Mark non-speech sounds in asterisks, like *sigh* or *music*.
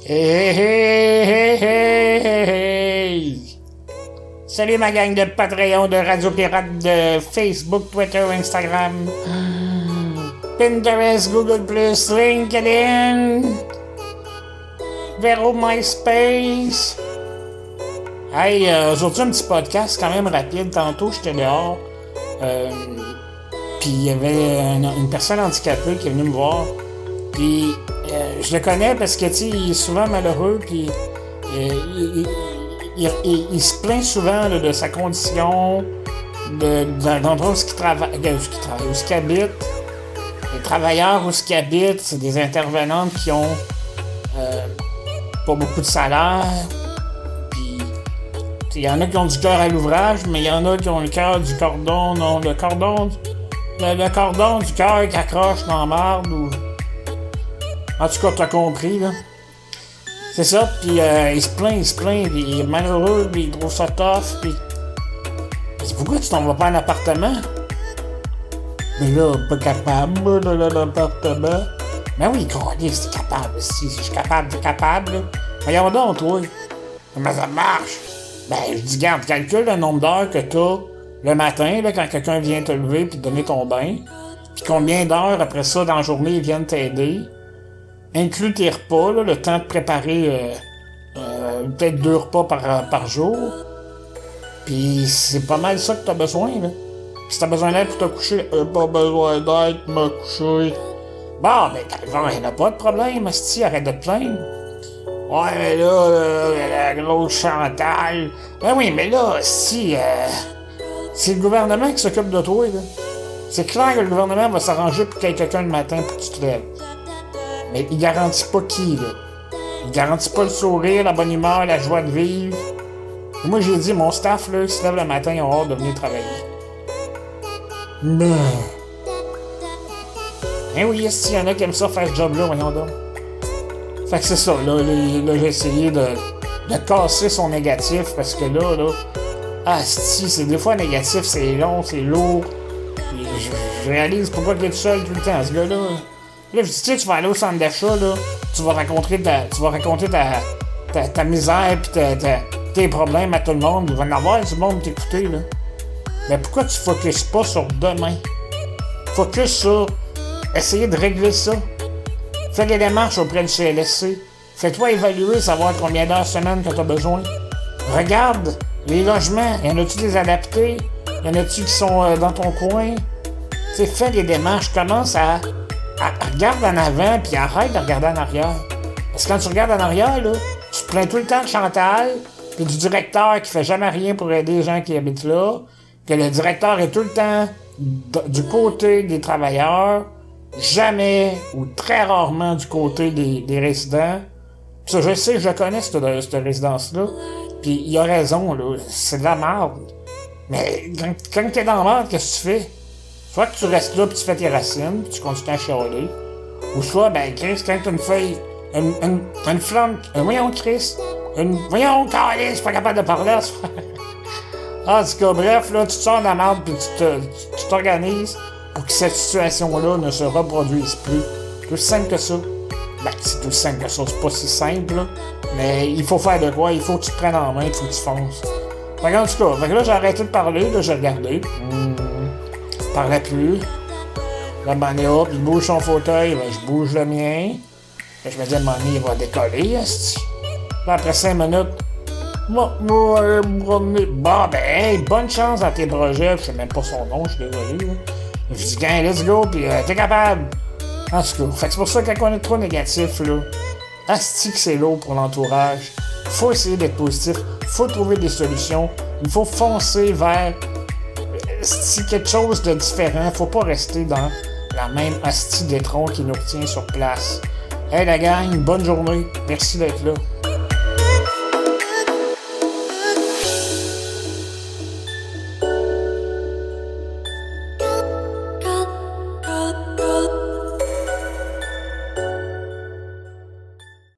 Hey, hey, hey, Salut ma gang de Patreon, de Radio Pirate, de Facebook, Twitter, Instagram, *gasps* Pinterest, Google+, LinkedIn, Vero MySpace. Hey, euh, aujourd'hui un petit podcast quand même rapide. Tantôt j'étais dehors. Euh, puis il y avait une personne handicapée qui est venue me voir. Puis euh, je le connais parce que, tu il est souvent malheureux, puis euh, il, se plaint souvent de sa condition, de, l'endroit où il travaille, où il habite. Les travailleurs où il habite, c'est des intervenantes qui ont euh, pas beaucoup de salaire. Puis, il y en a qui ont du cœur à l'ouvrage, mais il y en a qui ont le cœur du cordon, non, le cordon, le, cordon du cœur qui accroche dans la marde ou en tout cas, t'as compris, là. C'est ça, puis euh, il se plaint, il se plaint, il est malheureux, puis il trouve ça tough, puis... Pourquoi tu t'en vas pas en appartement? Mais là, pas capable, de l'appartement. Mais oui, c'est capable, si, je suis capable, t'es capable, là. Voyons donc, toi. Comment ça marche? Ben, je dis, garde, calcule le nombre d'heures que t'as le matin, là, quand quelqu'un vient te lever puis te donner ton bain. Puis combien d'heures après ça dans la journée ils viennent t'aider inclut tes repas, le temps de préparer euh, euh, peut-être deux repas par, par jour. Puis c'est pas mal ça que t'as besoin, là. Si t'as besoin d'aide pour te coucher, euh, pas besoin d'aide pour me coucher. Bon, ben, il n'y a pas de problème, Asti, arrête de te plaindre. Ouais, mais là, la grosse Chantal. Ben oui, mais là, si, c'est le gouvernement qui s'occupe de toi, là. C'est clair que le gouvernement va s'arranger pour qu'il y quelqu'un le matin pour que tu te lèves. Mais il garantit pas qui, là. Il garantit pas le sourire, la bonne humeur, la joie de vivre. moi, j'ai dit, mon staff, là, se lève le matin, ils ont hâte de venir travailler. Mais... Eh oui, s'il y en a qui aiment ça faire ce job-là, voyons donc? Fait que c'est ça, là, là, j'ai essayé de, de casser son négatif, parce que là, là... Ah, si, c'est des fois négatif, c'est long, c'est lourd. Je, je, réalise pourquoi tu es tout seul tout le temps, ce gars-là. Là, tu sais, tu vas aller au centre d'achat, là, tu vas raconter ta, tu vas ta, ta, misère ta, tes problèmes à tout le monde. Il va en avoir du monde t'écouter, là. Mais pourquoi tu focuses pas sur demain? Focus sur essayer de régler ça. Fais des démarches auprès du CLSC. Fais-toi évaluer, savoir combien d'heures semaine que tu as besoin. Regarde les logements. Y en a-tu des adaptés? Y en a-tu qui sont euh, dans ton coin? Tu fais des démarches. Commence à regarde en avant, puis arrête de regarder en arrière. Parce que quand tu regardes en arrière, là, tu te plains tout le temps de Chantal, puis du directeur qui fait jamais rien pour aider les gens qui habitent là, que le directeur est tout le temps du côté des travailleurs, jamais ou très rarement du côté des, résidents. ça, je sais, je connais cette, résidence-là, puis il a raison, là, c'est de la merde. Mais quand, quand t'es dans la merde, qu'est-ce que tu fais? Soit que tu restes là, puis tu fais tes racines, puis tu continues à chialer. Ou soit, ben, Chris, quand t'as une feuille, une, une, une flamme, un voyons, Chris, une, voyons, Carlis, c'est pas capable de parler, *laughs* Ah, du cas, bref, là, tu te sors de la merde, puis tu t'organises pour que cette situation-là ne se reproduise plus. Tout simple que ça. Ben, c'est tout simple que ça, c'est pas si simple, là. Mais il faut faire de quoi, il faut que tu te prennes en main, il faut que tu fonces. Fait en tout cas, fait que là, j'ai arrêté de parler, là, j'ai regardé. Hmm parlais plus. La monnaie, hop, il bouge son fauteuil, ben, je bouge le mien. je me dis, à il va décoller, après cinq minutes, bon, ben, hey, bonne chance dans tes projets. Je sais même pas son nom, je suis désolé. Je dis, gain, let's go, puis euh, t'es capable. En tout cas, c'est pour ça que quand on est trop négatif, là, asti que c'est lourd pour l'entourage. Faut essayer d'être positif, faut trouver des solutions, il faut foncer vers c'est quelque chose de différent. Faut pas rester dans la même hostie d'étron qui nous retient sur place. Hey la gang, bonne journée. Merci d'être là.